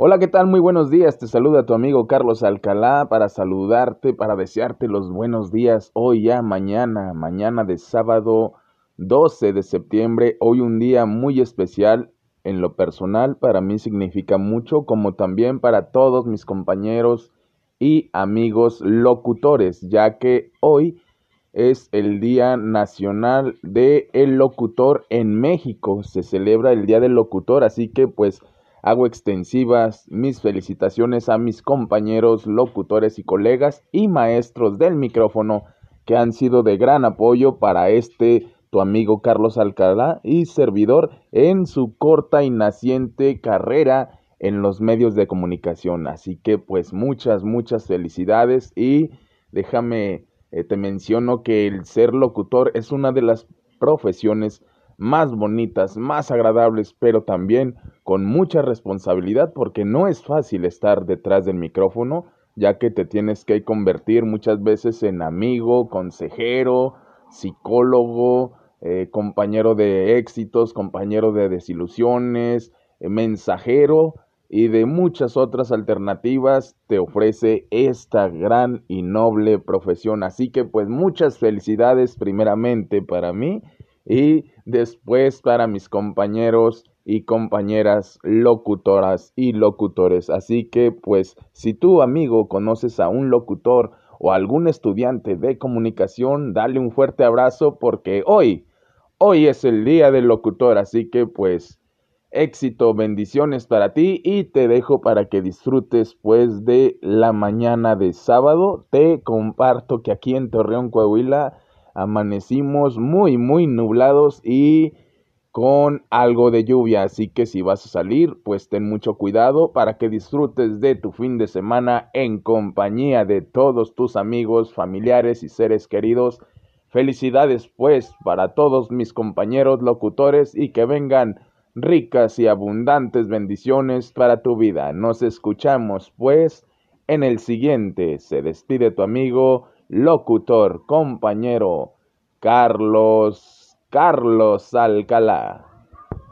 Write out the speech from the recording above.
Hola, ¿qué tal? Muy buenos días. Te saluda tu amigo Carlos Alcalá para saludarte, para desearte los buenos días hoy ya, mañana, mañana de sábado 12 de septiembre. Hoy un día muy especial en lo personal, para mí significa mucho, como también para todos mis compañeros y amigos locutores, ya que hoy es el Día Nacional del el Locutor en México. Se celebra el Día del Locutor, así que pues Hago extensivas mis felicitaciones a mis compañeros, locutores y colegas y maestros del micrófono que han sido de gran apoyo para este tu amigo Carlos Alcalá y servidor en su corta y naciente carrera en los medios de comunicación. Así que pues muchas, muchas felicidades y déjame, eh, te menciono que el ser locutor es una de las profesiones más bonitas, más agradables, pero también con mucha responsabilidad porque no es fácil estar detrás del micrófono, ya que te tienes que convertir muchas veces en amigo, consejero, psicólogo, eh, compañero de éxitos, compañero de desilusiones, eh, mensajero y de muchas otras alternativas te ofrece esta gran y noble profesión. Así que pues muchas felicidades primeramente para mí y después para mis compañeros y compañeras locutoras y locutores. Así que pues si tú amigo conoces a un locutor o algún estudiante de comunicación, dale un fuerte abrazo porque hoy, hoy es el día del locutor. Así que pues éxito, bendiciones para ti y te dejo para que disfrutes pues de la mañana de sábado. Te comparto que aquí en Torreón, Coahuila, amanecimos muy, muy nublados y con algo de lluvia. Así que si vas a salir, pues ten mucho cuidado para que disfrutes de tu fin de semana en compañía de todos tus amigos, familiares y seres queridos. Felicidades pues para todos mis compañeros locutores y que vengan ricas y abundantes bendiciones para tu vida. Nos escuchamos pues en el siguiente. Se despide tu amigo locutor, compañero Carlos, Carlos Alcalá.